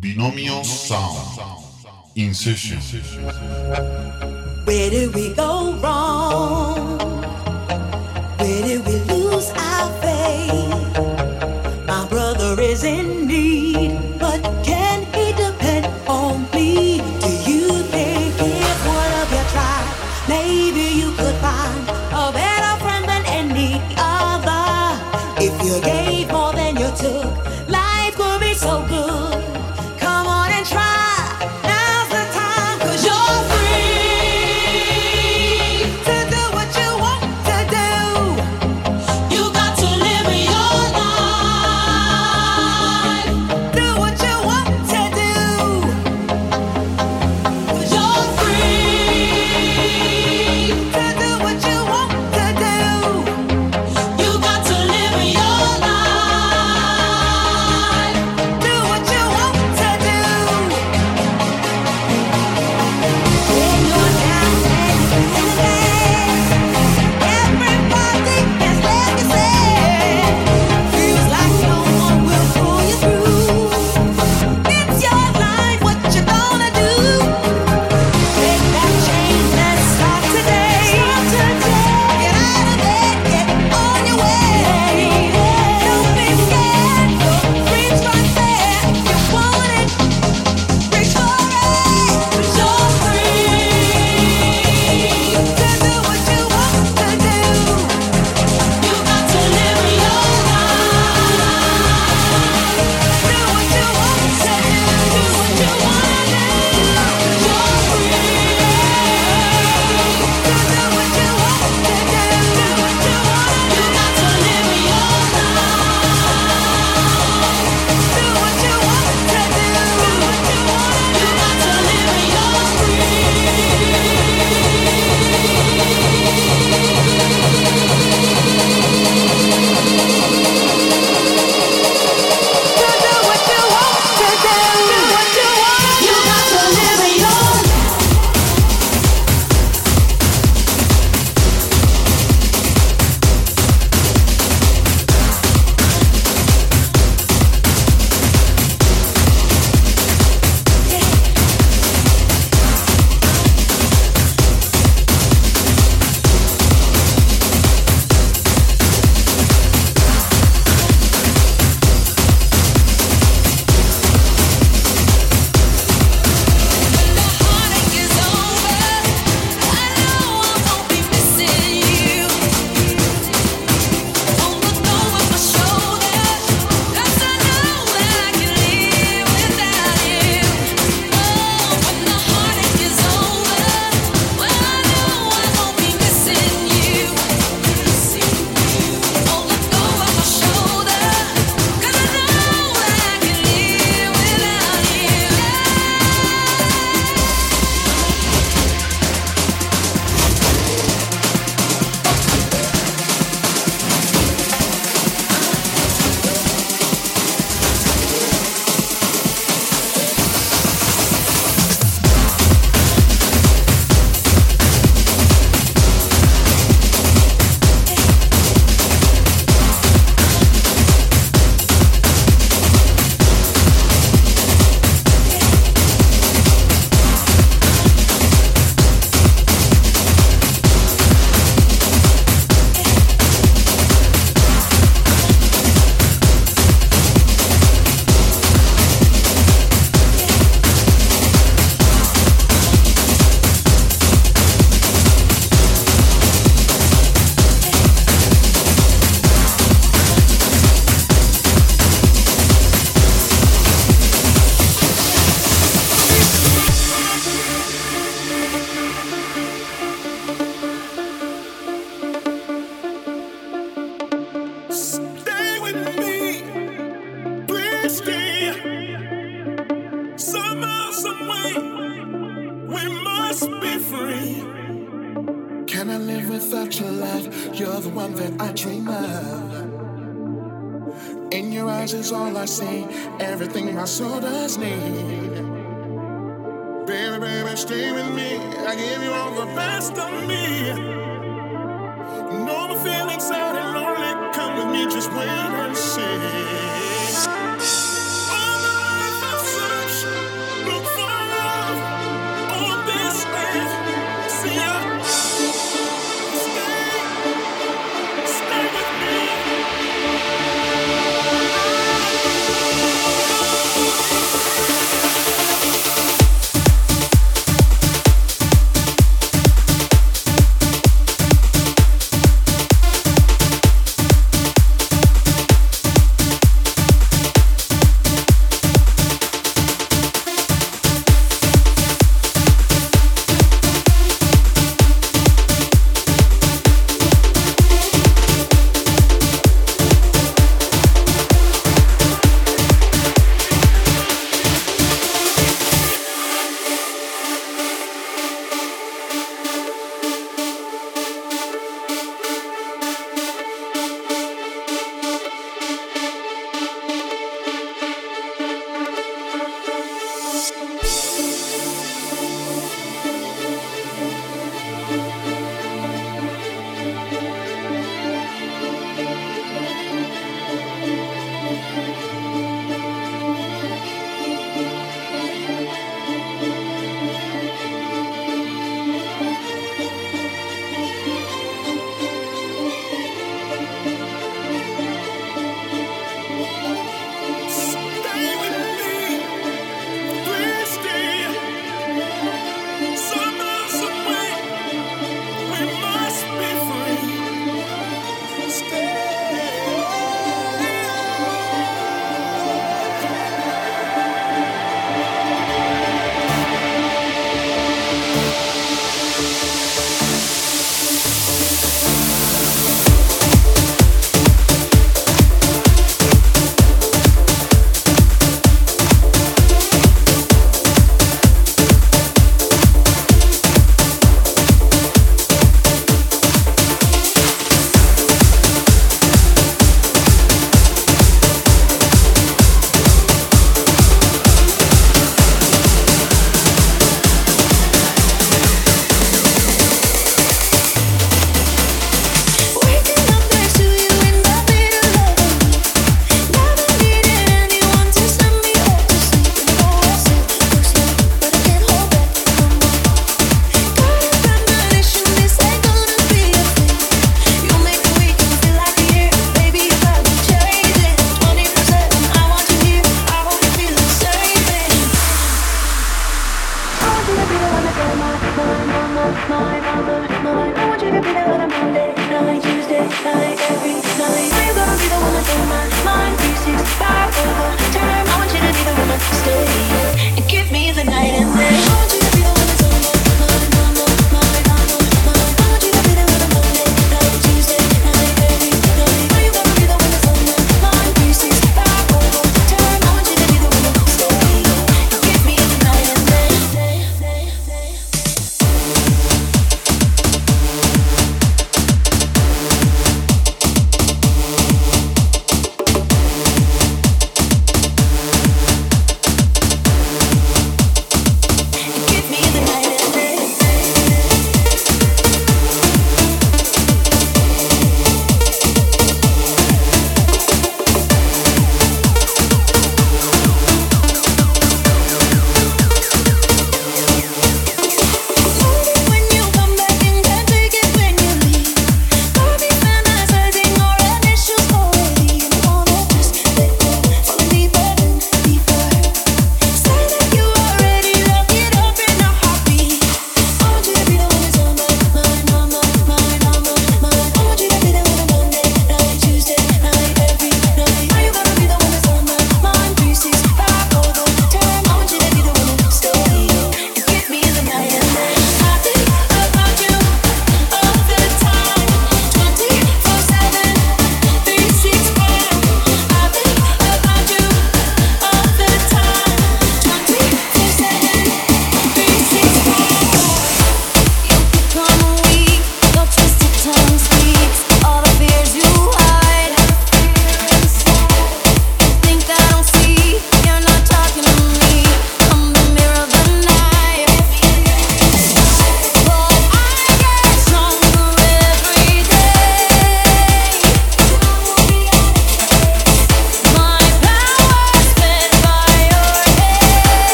Binomio Sound in session. Where did we go wrong?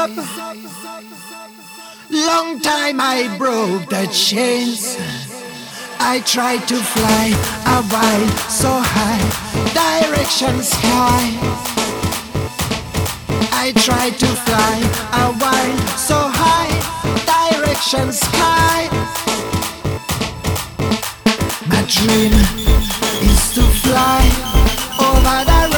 up. Long time I broke the chains. I tried to fly a while so high, direction sky. I tried to fly a while so high, direction sky. My dream is to fly over the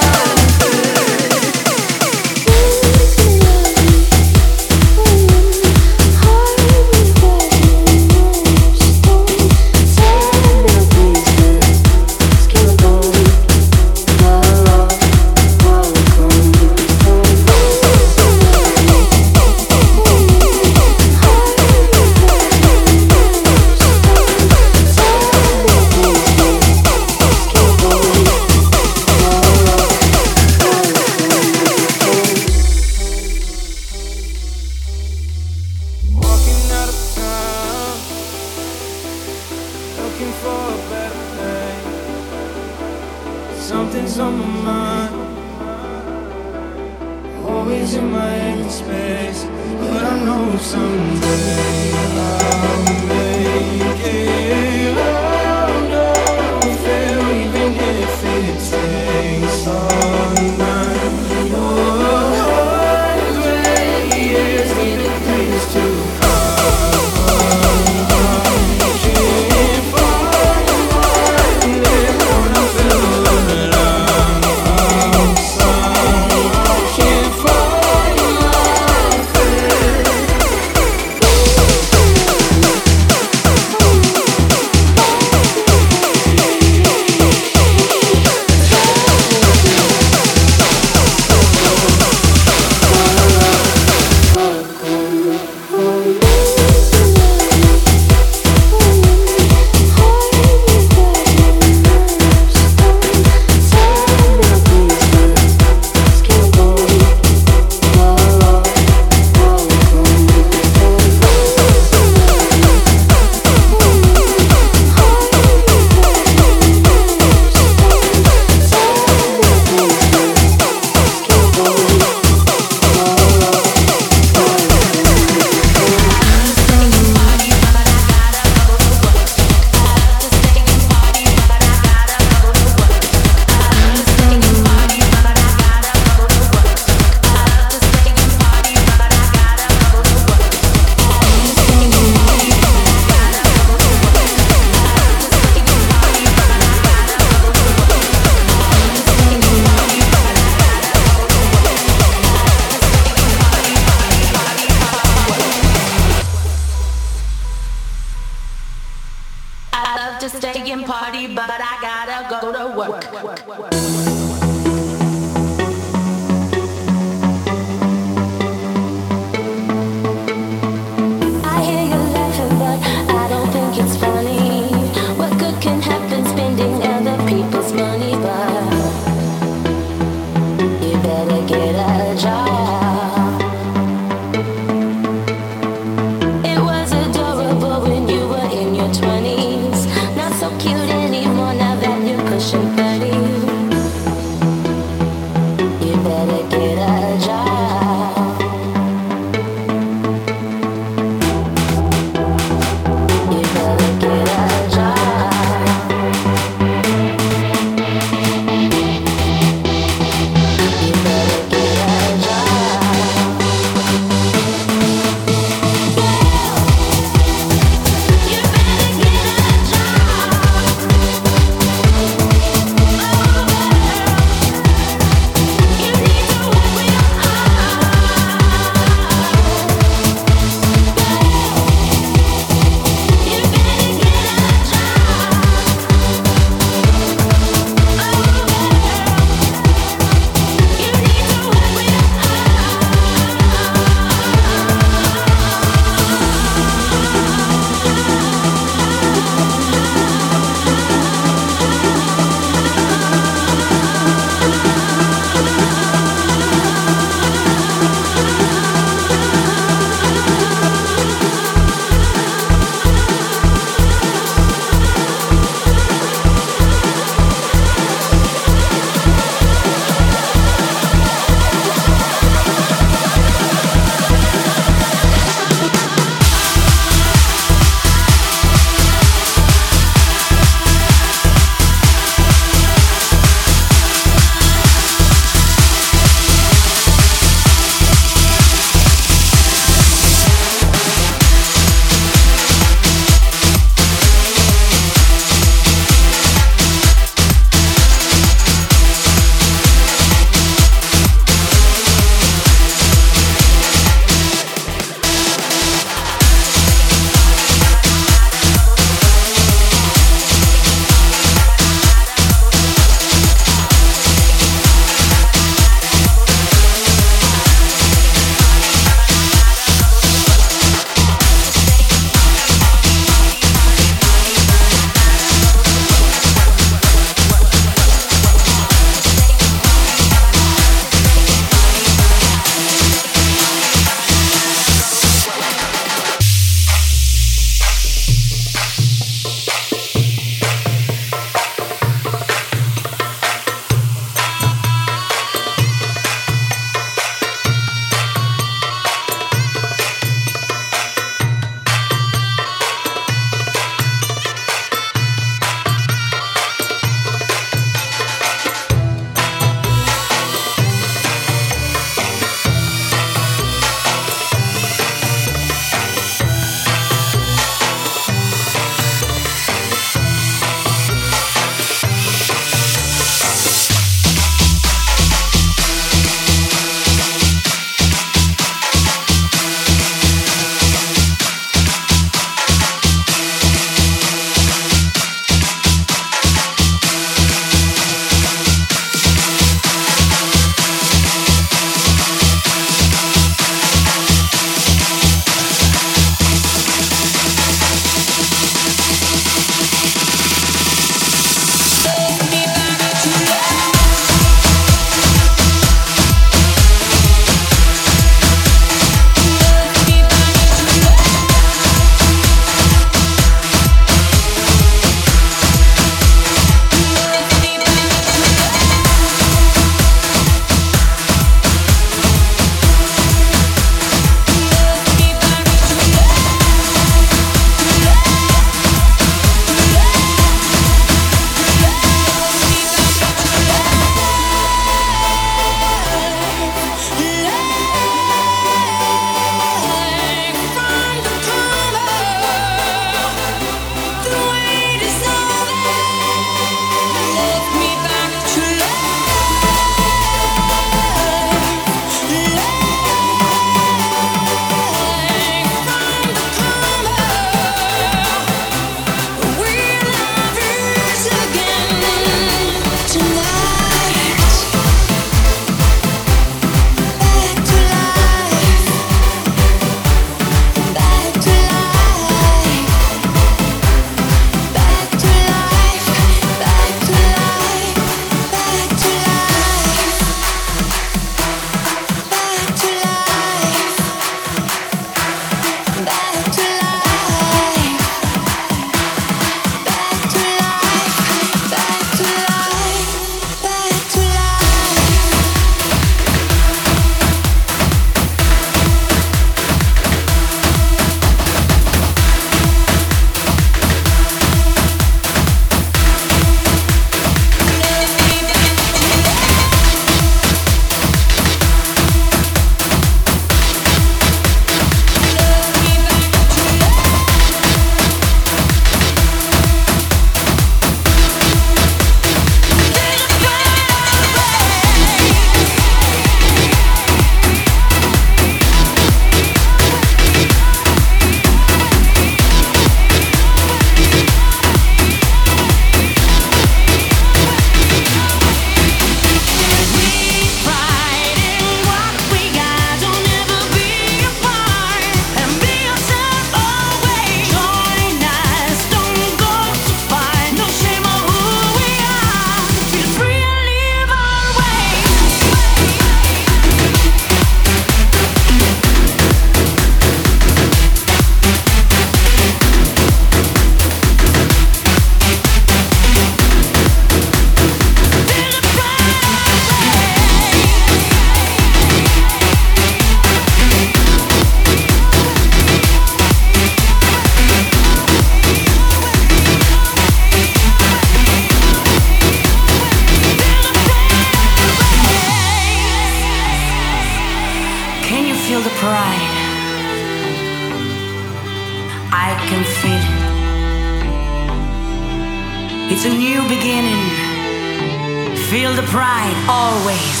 pride always.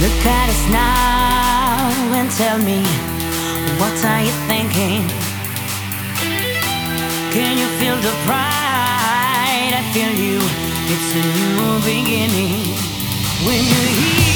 Look at us now and tell me what are you thinking? Can you feel the pride? I feel you. It's a new beginning. When you're here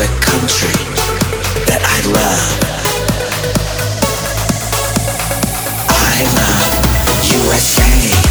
a country that I love. I USA.